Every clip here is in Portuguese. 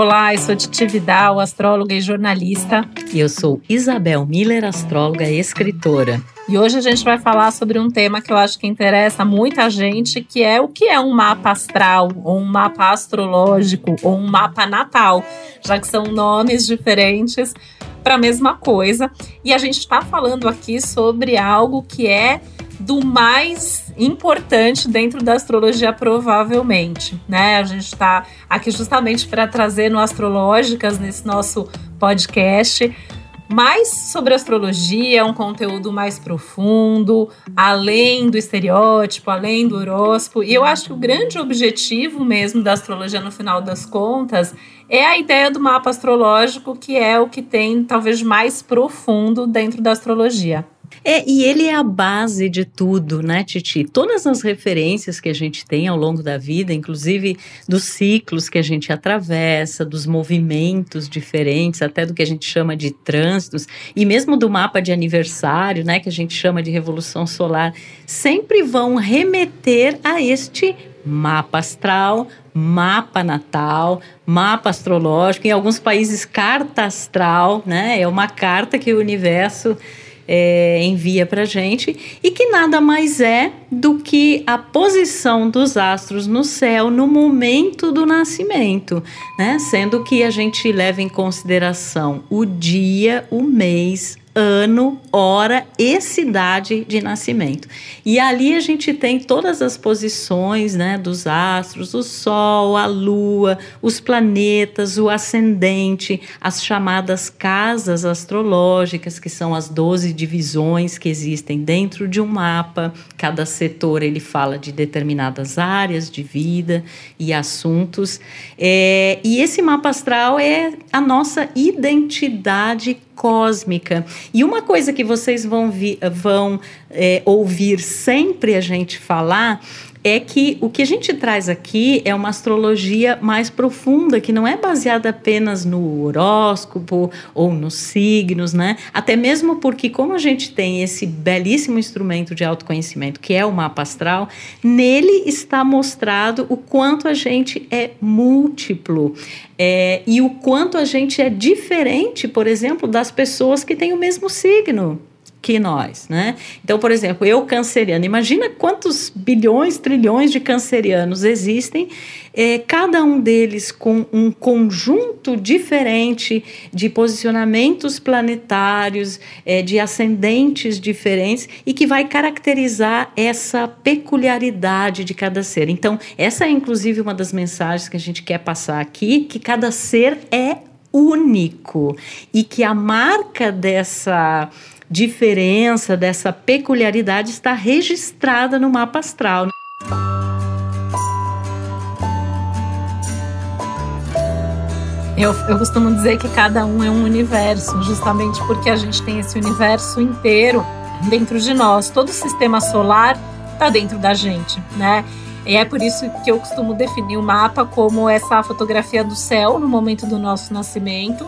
Olá, eu sou Titi Vidal, astróloga e jornalista. E eu sou Isabel Miller, astróloga e escritora. E hoje a gente vai falar sobre um tema que eu acho que interessa muita gente, que é o que é um mapa astral, ou um mapa astrológico, ou um mapa natal, já que são nomes diferentes para a mesma coisa. E a gente está falando aqui sobre algo que é do mais importante dentro da astrologia, provavelmente. Né? A gente está aqui justamente para trazer no Astrológicas, nesse nosso podcast, mais sobre astrologia, um conteúdo mais profundo, além do estereótipo, além do horóscopo. E eu acho que o grande objetivo mesmo da astrologia, no final das contas, é a ideia do mapa astrológico, que é o que tem talvez mais profundo dentro da astrologia. É, e ele é a base de tudo, né, Titi? Todas as referências que a gente tem ao longo da vida, inclusive dos ciclos que a gente atravessa, dos movimentos diferentes, até do que a gente chama de trânsitos, e mesmo do mapa de aniversário, né, que a gente chama de revolução solar, sempre vão remeter a este mapa astral, mapa natal, mapa astrológico, em alguns países carta astral, né? É uma carta que o universo é, envia para gente e que nada mais é do que a posição dos astros no céu no momento do nascimento, né? Sendo que a gente leva em consideração o dia, o mês, ano, hora e cidade de nascimento. E ali a gente tem todas as posições né, dos astros, o Sol, a Lua, os planetas, o ascendente, as chamadas casas astrológicas, que são as 12 divisões que existem dentro de um mapa. Cada setor ele fala de determinadas áreas de vida e assuntos. É, e esse mapa astral é a nossa identidade cósmica. E uma coisa que vocês vão, vi, vão é, ouvir sempre a gente falar é que o que a gente traz aqui é uma astrologia mais profunda, que não é baseada apenas no horóscopo ou nos signos, né? Até mesmo porque, como a gente tem esse belíssimo instrumento de autoconhecimento, que é o mapa astral, nele está mostrado o quanto a gente é múltiplo. É, e o quanto a gente é diferente, por exemplo, das pessoas que têm o mesmo signo que nós, né? Então, por exemplo, eu canceriano, imagina quantos bilhões, trilhões de cancerianos existem, é, cada um deles com um conjunto diferente de posicionamentos planetários, é, de ascendentes diferentes e que vai caracterizar essa peculiaridade de cada ser. Então, essa é inclusive uma das mensagens que a gente quer passar aqui, que cada ser é único e que a marca dessa diferença, dessa peculiaridade está registrada no mapa astral. Eu, eu costumo dizer que cada um é um universo, justamente porque a gente tem esse universo inteiro dentro de nós. Todo o sistema solar está dentro da gente, né? E é por isso que eu costumo definir o mapa como essa fotografia do céu no momento do nosso nascimento,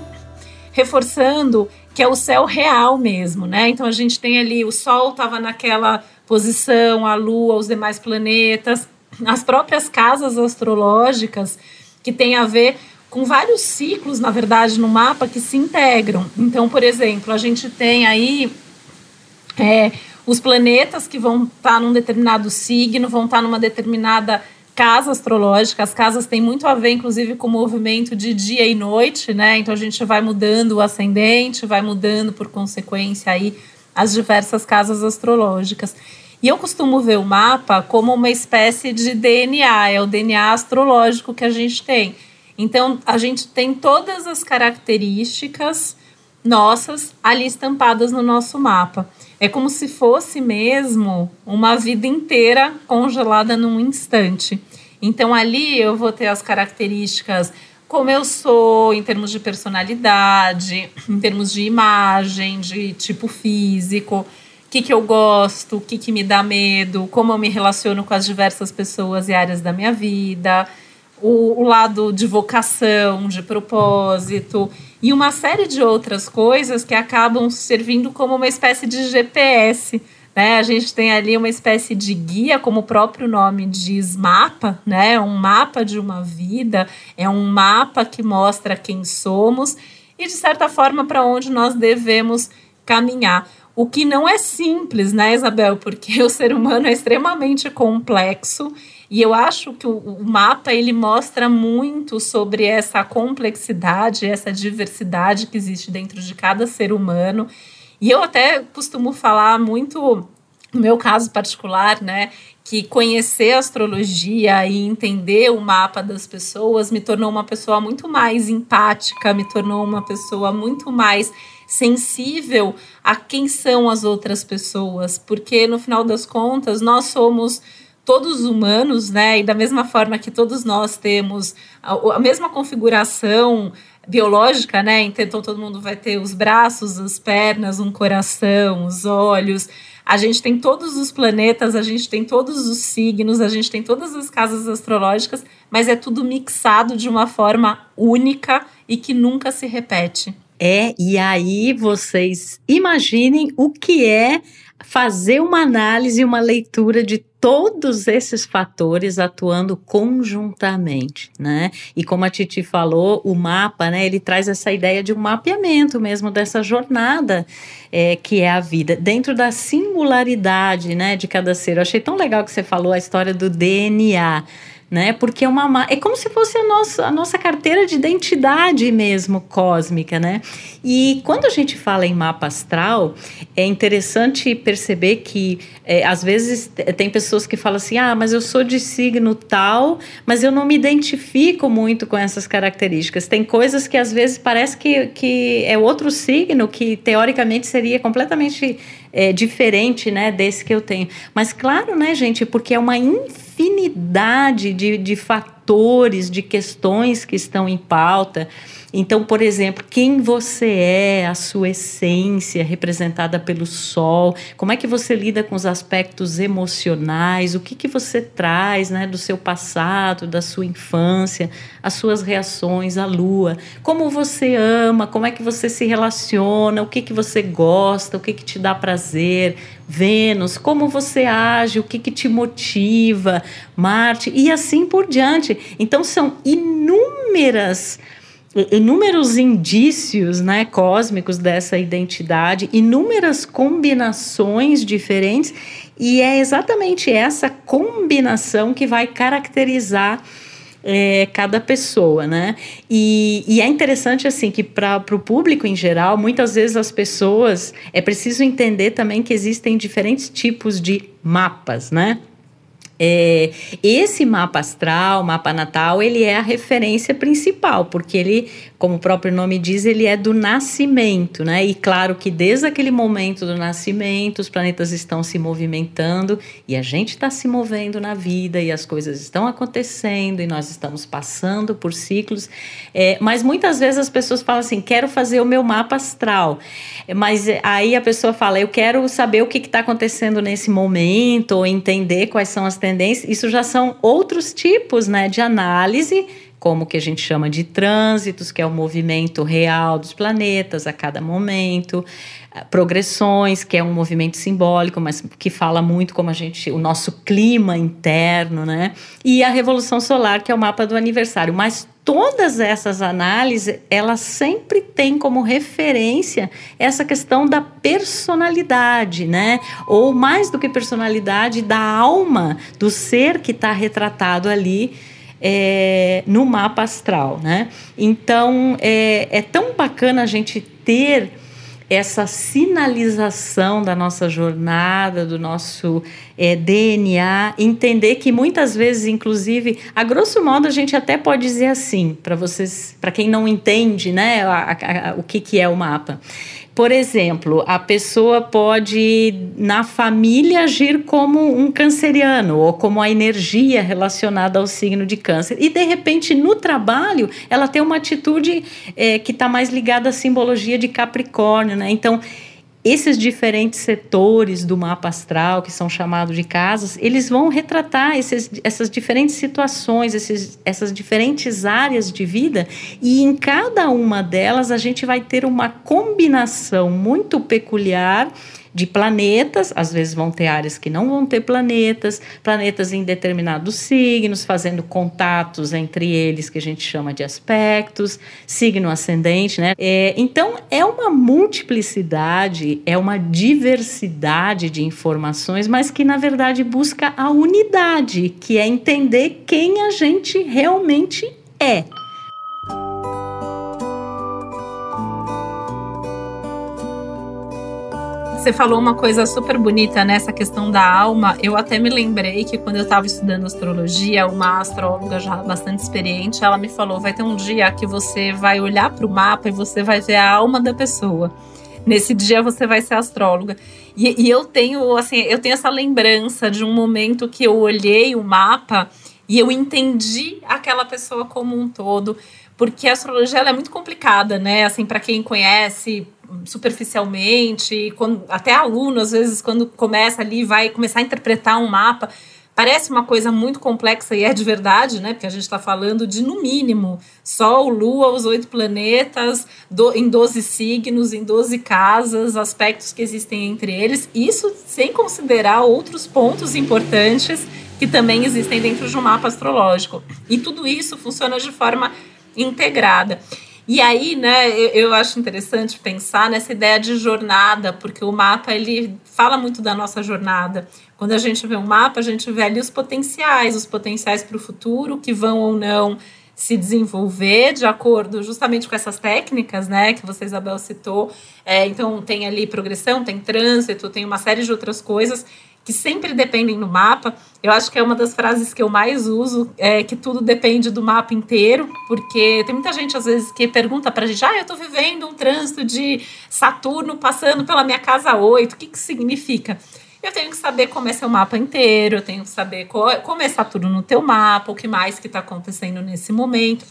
reforçando que é o céu real mesmo, né? Então a gente tem ali o Sol estava naquela posição, a Lua, os demais planetas, as próprias casas astrológicas que tem a ver com vários ciclos, na verdade, no mapa que se integram. Então, por exemplo, a gente tem aí é, os planetas que vão estar tá num determinado signo, vão estar tá numa determinada casa astrológica. As casas têm muito a ver, inclusive, com o movimento de dia e noite, né? Então a gente vai mudando o ascendente, vai mudando por consequência aí as diversas casas astrológicas. E eu costumo ver o mapa como uma espécie de DNA, é o DNA astrológico que a gente tem. Então a gente tem todas as características nossas ali estampadas no nosso mapa. É como se fosse mesmo uma vida inteira congelada num instante. Então ali eu vou ter as características como eu sou em termos de personalidade, em termos de imagem, de tipo físico, o que, que eu gosto, o que, que me dá medo, como eu me relaciono com as diversas pessoas e áreas da minha vida, o, o lado de vocação, de propósito e uma série de outras coisas que acabam servindo como uma espécie de GPS Né? A gente tem ali uma espécie de guia, como o próprio nome diz, mapa, né? Um mapa de uma vida, é um mapa que mostra quem somos e, de certa forma, para onde nós devemos caminhar. O que não é simples, né, Isabel? Porque o ser humano é extremamente complexo e eu acho que o, mapa ele mostra muito sobre essa complexidade, essa diversidade que existe dentro de cada ser humano. E eu até costumo falar muito, no meu caso particular, né, que conhecer a astrologia e entender o mapa das pessoas me tornou uma pessoa muito mais empática, me tornou uma pessoa muito mais sensível a quem são as outras pessoas, porque no final das contas nós somos todos humanos, né? E da mesma forma que todos nós temos a, a mesma configuração biológica, né? Então todo mundo vai ter os braços, as pernas, um coração, os olhos. A gente tem todos os planetas, a gente tem todos os signos, a gente tem todas as casas astrológicas, mas é tudo mixado de uma forma única e que nunca se repete. É, e aí vocês imaginem o que é fazer uma análise uma leitura de todos esses fatores atuando conjuntamente, né? E como a Titi falou, o mapa, né? Ele traz essa ideia de um mapeamento mesmo dessa jornada é, que é a vida, dentro da singularidade, né? De cada ser. Eu achei tão legal que você falou a história do DNA né? Porque é uma é como se fosse a nossa, a nossa carteira de identidade mesmo cósmica, né? E quando a gente fala em mapa astral, é interessante perceber que é, às vezes tem pessoas que falam assim: ah, mas eu sou de signo tal, mas eu não me identifico muito com essas características. Tem coisas que às vezes parece que, que é outro signo que teoricamente seria completamente é, diferente, né, desse que eu tenho. Mas claro, né, gente, porque é uma infinidade de, de fatores, de questões que estão em pauta. Então, por exemplo, quem você é, a sua essência representada pelo sol, como é que você lida com os aspectos emocionais, o que, que você traz né, do seu passado, da sua infância, as suas reações à lua, como você ama, como é que você se relaciona, o que, que você gosta, o que, que te dá prazer, Vênus, como você age, o que, que te motiva, Marte, e assim por diante. Então, são inúmeras inúmeros indícios né, cósmicos dessa identidade, inúmeras combinações diferentes, e é exatamente essa combinação que vai caracterizar é, cada pessoa, né? E, e, é interessante assim que para o público em geral, muitas vezes as pessoas é preciso entender também que existem diferentes tipos de mapas, né? É, esse mapa astral, mapa natal, ele é a referência principal, porque ele, como o próprio nome diz, ele é do nascimento, né? E claro que desde aquele momento do nascimento, os planetas estão se movimentando e a gente está se movendo na vida e as coisas estão acontecendo e nós estamos passando por ciclos. É, mas muitas vezes as pessoas falam assim: quero fazer o meu mapa astral. Mas aí a pessoa fala: eu quero saber o que está acontecendo nesse momento, ou entender quais são as tendências isso já são outros tipos né, de análise, como que a gente chama de trânsitos, que é o movimento real dos planetas a cada momento, eh, progressões, que é um movimento simbólico, mas que fala muito como a gente, o nosso clima interno, né? E a revolução solar, que é o mapa do aniversário. Mas todas essas análises, elas sempre têm como referência essa questão da personalidade, né? Ou mais do que personalidade, da alma do ser que está retratado ali é, no mapa astral, né? Então é, é tão bacana a gente ter essa sinalização da nossa jornada, do nosso é, DNA, entender que muitas vezes, inclusive, a grosso modo, a gente até pode dizer assim, para vocês, para quem não entende, né, a, a, a, o que, que é o mapa. Por exemplo, a pessoa pode, na família, agir como um canceriano ou como a energia relacionada ao signo de câncer. E, de repente, no trabalho, ela tem uma atitude é, que está mais ligada à simbologia de Capricórnio. Né? Então, esses diferentes setores do mapa astral, que são chamados de casas, eles vão retratar esses, essas diferentes situações, esses, essas diferentes áreas de vida, e em cada uma delas a gente vai ter uma combinação muito peculiar de planetas, às vezes vão ter áreas que não vão ter planetas, planetas em determinados signos, fazendo contatos entre eles que a gente chama de aspectos, signo ascendente, né? É, então é uma multiplicidade, é uma diversidade de informações, mas que na verdade busca a unidade, que é entender quem a gente realmente é. Você falou uma coisa super bonita nessa questão da alma. Eu até me lembrei que quando eu estava estudando astrologia, uma astróloga já bastante experiente, ela me falou: vai ter um dia que você vai olhar para o mapa e você vai ver a alma da pessoa. Nesse dia você vai ser astróloga. E, e eu tenho assim, eu tenho essa lembrança de um momento que eu olhei o mapa e eu entendi aquela pessoa como um todo, porque a astrologia é muito complicada, né? Assim, para quem conhece, superficialmente, quando, até aluno, às vezes, quando começa ali, vai começar a interpretar um mapa, parece uma coisa muito complexa e é de verdade, né? Porque a gente está falando de, no mínimo, Sol, Lua, os oito planetas, do, em 12 signos, em 12 casas, aspectos que existem entre eles, isso sem considerar outros pontos importantes que também existem dentro de um mapa astrológico. E tudo isso funciona de forma integrada. E aí, né, eu, eu, acho interessante pensar nessa ideia de jornada, porque o mapa ele fala muito da nossa jornada. Quando a gente vê um mapa, a gente vê ali os potenciais, os potenciais para o futuro que vão ou não se desenvolver de acordo justamente com essas técnicas, né, que você Isabel citou. É, então tem ali progressão, tem trânsito, tem uma série de outras coisas que sempre dependem do mapa. Eu acho que é uma das frases que eu mais uso, é que tudo depende do mapa inteiro, porque tem muita gente às vezes que pergunta pra gente: "Ah, eu tô vivendo um trânsito de Saturno passando pela minha casa 8, o que que significa?" Eu tenho que saber como é seu mapa inteiro, eu tenho que saber como é Saturno no teu mapa, o que mais que está acontecendo nesse momento.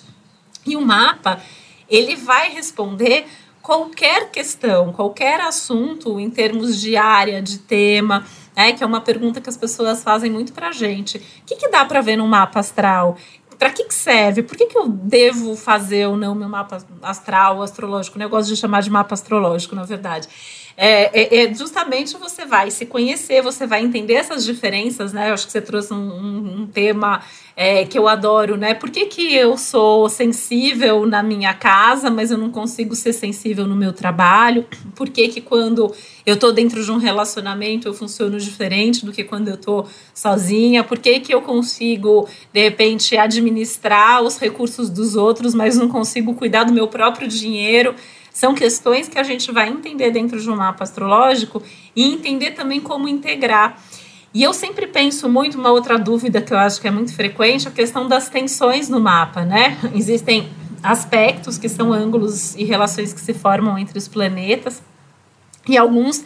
E o mapa, ele vai responder qualquer questão, qualquer assunto em termos de área, de tema, é que é uma pergunta que as pessoas fazem muito para a gente. O que, que dá para ver no mapa astral? Para que, que serve? Por que, que eu devo fazer ou não meu mapa astral, astrológico? Negócio de chamar de mapa astrológico, na verdade. É, é, é, justamente você vai se conhecer, você vai entender essas diferenças, né? Eu acho que você trouxe um, um, um tema é, que eu adoro, né? Por que, que eu sou sensível na minha casa, mas eu não consigo ser sensível no meu trabalho? Por que, que quando eu tô dentro de um relacionamento eu funciono diferente do que quando eu tô sozinha? Por que, que eu consigo, de repente, administrar os recursos dos outros, mas não consigo cuidar do meu próprio dinheiro? São questões que a gente vai entender dentro de um mapa astrológico e entender também como integrar. E eu sempre penso muito, uma outra dúvida que eu acho que é muito frequente, a questão das tensões no mapa, né? Existem aspectos que são ângulos e relações que se formam entre os planetas, e alguns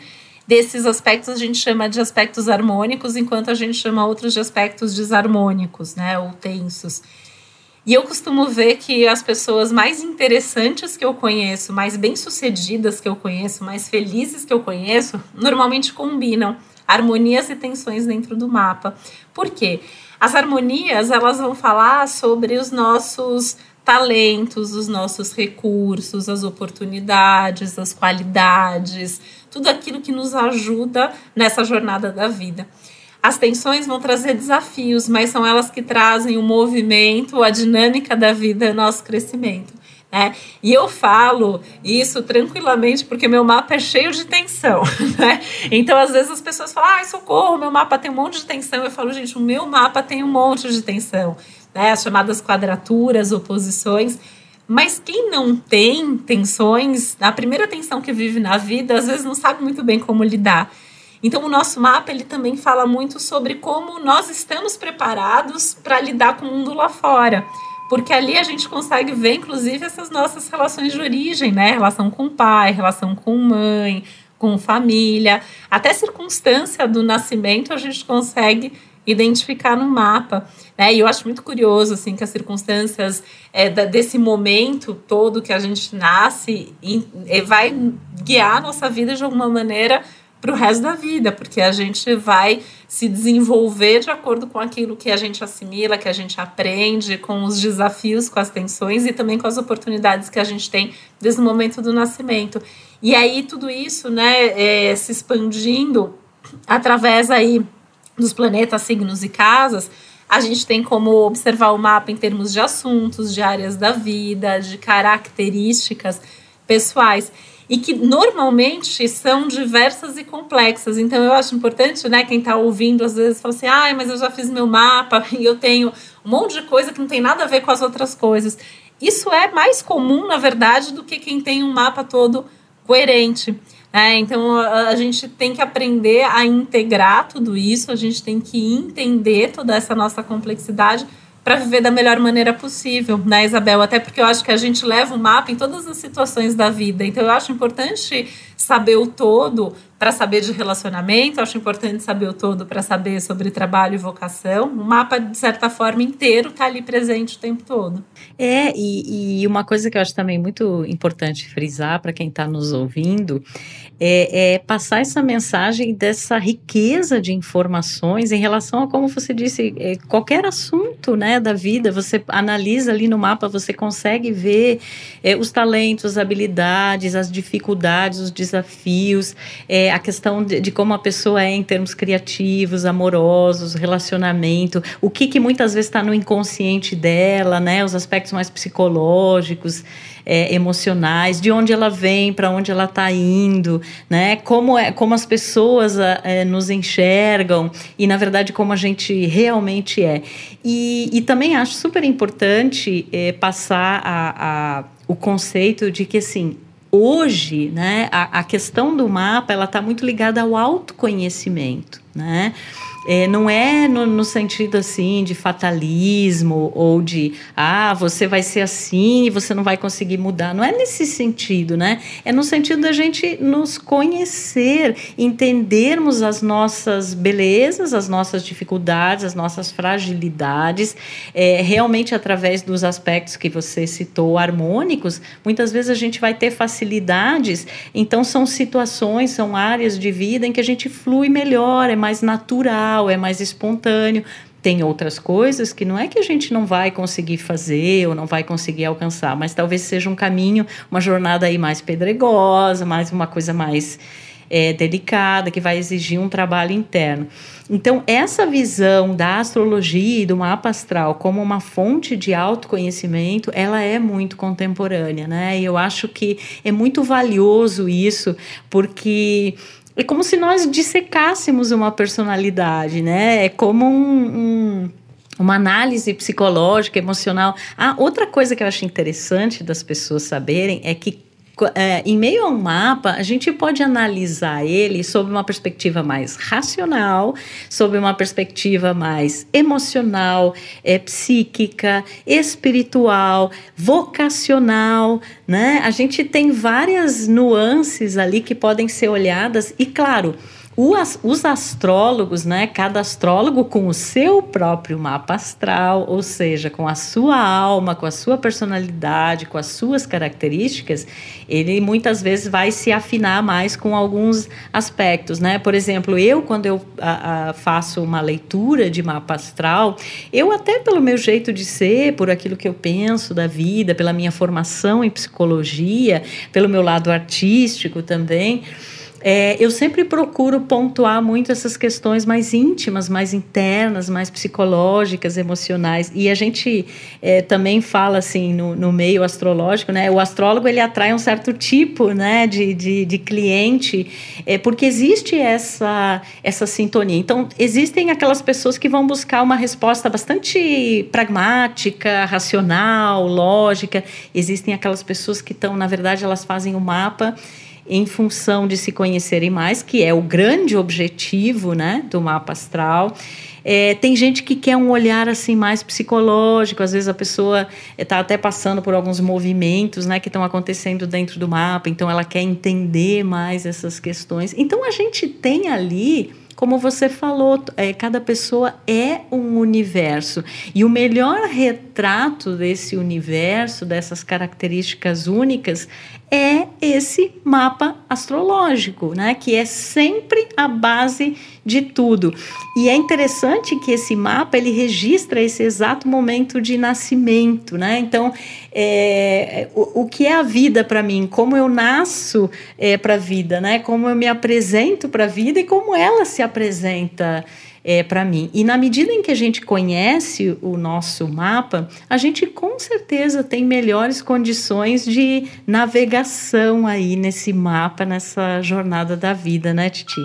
desses aspectos a gente chama de aspectos harmônicos, enquanto a gente chama outros de aspectos desarmônicos, né, ou tensos. E eu costumo ver que as pessoas mais interessantes que eu conheço, mais bem-sucedidas que eu conheço, mais felizes que eu conheço, normalmente combinam harmonias e tensões dentro do mapa. Por quê? As harmonias, elas vão falar sobre os nossos talentos, os nossos recursos, as oportunidades, as qualidades, tudo aquilo que nos ajuda nessa jornada da vida. As tensões vão trazer desafios, mas são elas que trazem o movimento, a dinâmica da vida, o nosso crescimento. Né? E eu falo isso tranquilamente porque meu mapa é cheio de tensão. Né? Então, às vezes, as pessoas falam: ai, socorro, meu mapa tem um monte de tensão. Eu falo, gente, o meu mapa tem um monte de tensão. Né? As chamadas quadraturas, oposições. Mas quem não tem tensões, a primeira tensão que vive na vida, às vezes não sabe muito bem como lidar. Então, o nosso mapa ele também fala muito sobre como nós estamos preparados para lidar com o mundo lá fora. Porque ali a gente consegue ver, inclusive, essas nossas relações de origem, né? Relação com pai, relação com mãe, com família, até circunstância do nascimento a gente consegue identificar no mapa. Né? E eu acho muito curioso assim que as circunstâncias é, desse momento todo que a gente nasce e, e vai guiar a nossa vida de alguma maneira para o resto da vida, porque a gente vai se desenvolver de acordo com aquilo que a gente assimila, que a gente aprende, com os desafios, com as tensões e também com as oportunidades que a gente tem desde o momento do nascimento. E aí tudo isso, né, é, se expandindo através aí dos planetas, signos e casas, a gente tem como observar o mapa em termos de assuntos, de áreas da vida, de características pessoais e que normalmente são diversas e complexas. Então eu acho importante, né, quem está ouvindo às vezes fala assim: "Ai, mas eu já fiz meu mapa e eu tenho um monte de coisa que não tem nada a ver com as outras coisas". Isso é mais comum, na verdade, do que quem tem um mapa todo coerente. É, então a, gente tem que aprender a integrar tudo isso, a gente tem que entender toda essa nossa complexidade para viver da melhor maneira possível, né, Isabel? Até porque eu acho que a gente leva o mapa em todas as situações da vida. Então eu acho importante saber o todo para saber de relacionamento, acho importante saber o todo para saber sobre trabalho e vocação. O mapa, de certa forma, inteiro está ali presente o tempo todo. É, e, e, uma coisa que eu acho também muito importante frisar para quem está nos ouvindo é, é, passar essa mensagem dessa riqueza de informações em relação a, como você disse, é, qualquer assunto né, da vida. Você analisa ali no mapa, você consegue ver é, os talentos, as habilidades, as dificuldades, os desafios. É, a questão de, de, como a pessoa é em termos criativos, amorosos, relacionamento, o que, que muitas vezes está no inconsciente dela, né? Os aspectos mais psicológicos, é, emocionais, de onde ela vem, para onde ela está indo, né? Como, é, como as pessoas é, nos enxergam e, na verdade, como a gente realmente é. E, e também acho super importante é, passar a, a, o conceito de que, assim, hoje, né, a, a questão do mapa ela está muito ligada ao autoconhecimento, né? É, não é no, no, sentido assim de fatalismo ou de ah, você vai ser assim e você não vai conseguir mudar. Não é nesse sentido, né? É no sentido da gente nos conhecer, entendermos as nossas belezas, as nossas dificuldades, as nossas fragilidades, é, realmente através dos aspectos que você citou, harmônicos, muitas vezes a gente vai ter facilidades, então são situações, são áreas de vida em que a gente flui melhor, é mais natural natural, é mais espontâneo. Tem outras coisas que não é que a gente não vai conseguir fazer ou não vai conseguir alcançar, mas talvez seja um caminho, uma jornada aí mais pedregosa, mais uma coisa mais é, delicada, que vai exigir um trabalho interno. Então, essa visão da astrologia e do mapa astral como uma fonte de autoconhecimento, ela é muito contemporânea, né? E eu acho que é muito valioso isso, porque é como se nós dissecássemos uma personalidade, né? É como um, um uma análise psicológica, emocional. Ah, outra coisa que eu acho interessante das pessoas saberem é que é, em meio a um mapa, a gente pode analisar ele sob uma perspectiva mais racional, sob uma perspectiva mais emocional, é, psíquica, espiritual, vocacional, né? A gente tem várias nuances ali que podem ser olhadas e, claro, os astrólogos, né, cada astrólogo com o seu próprio mapa astral, ou seja, com a sua alma, com a sua personalidade, com as suas características, ele muitas vezes vai se afinar mais com alguns aspectos, né? Por exemplo, eu quando eu a, a, faço uma leitura de mapa astral, eu até pelo meu jeito de ser, por aquilo que eu penso da vida, pela minha formação em psicologia, pelo meu lado artístico também, é, eu sempre procuro pontuar muito essas questões mais íntimas, mais internas, mais psicológicas, emocionais. E a gente é, também fala assim no, no, meio astrológico, né? O astrólogo ele atrai um certo tipo, né, de, de, de cliente, é, porque existe essa essa sintonia. Então existem aquelas pessoas que vão buscar uma resposta bastante pragmática, racional, lógica. Existem aquelas pessoas que estão, na verdade, elas fazem o mapa em função de se conhecerem mais, que é o grande objetivo né, do mapa astral. É, tem gente que quer um olhar assim mais psicológico, às vezes a pessoa está até passando por alguns movimentos né, que estão acontecendo dentro do mapa, então ela quer entender mais essas questões. Então a gente tem ali como você falou, é, cada pessoa é um universo. E o melhor retrato desse universo, dessas características únicas, é esse mapa astrológico, né? Que é sempre a base de tudo. E é interessante que esse mapa ele registra esse exato momento de nascimento, né? Então, é, o, o que é a vida para mim? Como eu nasço é, para a vida, né? Como eu me apresento para a vida e como ela se apresenta é, para mim. E na medida em que a gente conhece o nosso mapa, a gente com certeza tem melhores condições de navegação aí nesse mapa, nessa jornada da vida, né, Titi?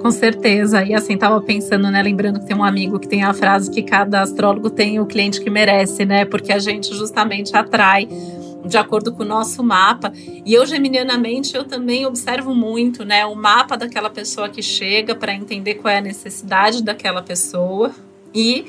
Com certeza. E assim, tava pensando, né? Lembrando que tem um amigo que tem a frase que cada astrólogo tem o cliente que merece, né? Porque a gente justamente atrai de acordo com o nosso mapa. E eu, geminianamente, eu também observo muito, né, o mapa daquela pessoa que chega para entender qual é a necessidade daquela pessoa e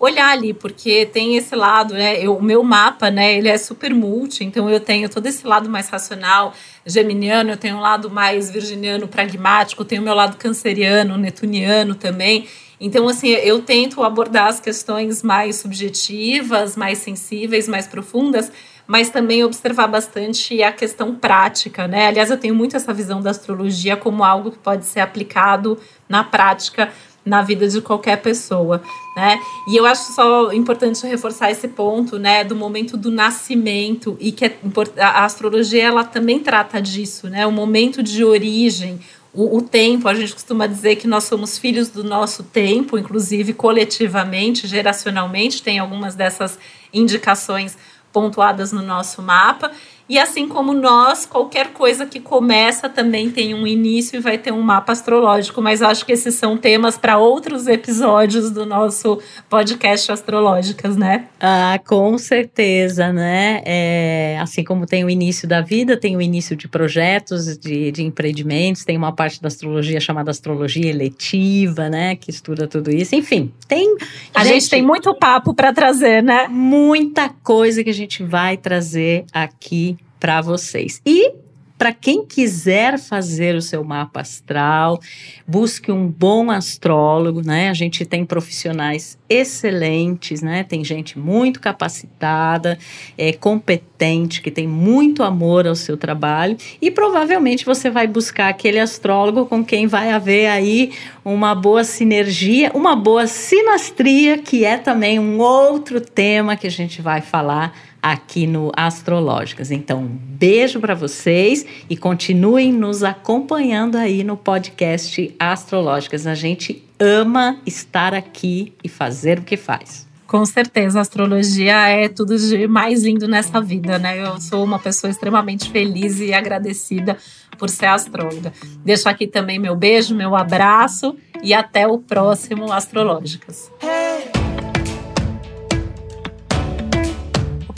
olhar ali, porque tem esse lado, né? Eu, o meu mapa, né? Ele é super multi, então eu tenho todo esse lado mais racional, geminiano, eu tenho um lado mais virginiano, pragmático, tenho o meu lado canceriano, netuniano também. Então, assim, eu tento abordar as questões mais subjetivas, mais sensíveis, mais profundas, mas também observar bastante a questão prática, né? Aliás, eu tenho muito essa visão da astrologia como algo que pode ser aplicado na prática na vida de qualquer pessoa, né? E eu acho só importante reforçar esse ponto, né, do momento do nascimento e que é a astrologia ela também trata disso, né? O momento de origem, o, o, tempo, a gente costuma dizer que nós somos filhos do nosso tempo, inclusive coletivamente, geracionalmente, tem algumas dessas indicações pontuadas no nosso mapa. E assim como nós, qualquer coisa que começa também tem um início e vai ter um mapa astrológico, mas acho que esses são temas para outros episódios do nosso podcast Astrológicas, né? Ah, com certeza, né? É, assim como tem o início da vida, tem o início de projetos, de, de empreendimentos, tem uma parte da astrologia chamada astrologia eletiva, né? Que estuda tudo isso. Enfim, tem. A gente, gente tem muito papo para trazer, né? Muita coisa que a gente vai trazer aqui para vocês. E para quem quiser fazer o seu mapa astral, busque um bom astrólogo, né? A gente tem profissionais excelentes, né? Tem gente muito capacitada, é, competente, que tem muito amor ao seu trabalho e provavelmente você vai buscar aquele astrólogo com quem vai haver aí uma boa sinergia, uma boa sinastria, que é também um outro tema que a gente vai falar aqui no Astrológicas. Então, beijo para vocês e continuem nos acompanhando aí no podcast Astrológicas. A gente ama estar aqui e fazer o que faz. Com certeza, a astrologia é tudo de mais lindo nessa vida, né? Eu sou uma pessoa extremamente feliz e agradecida por ser astróloga. Deixo aqui também meu beijo, meu abraço e até o próximo Astrológicas.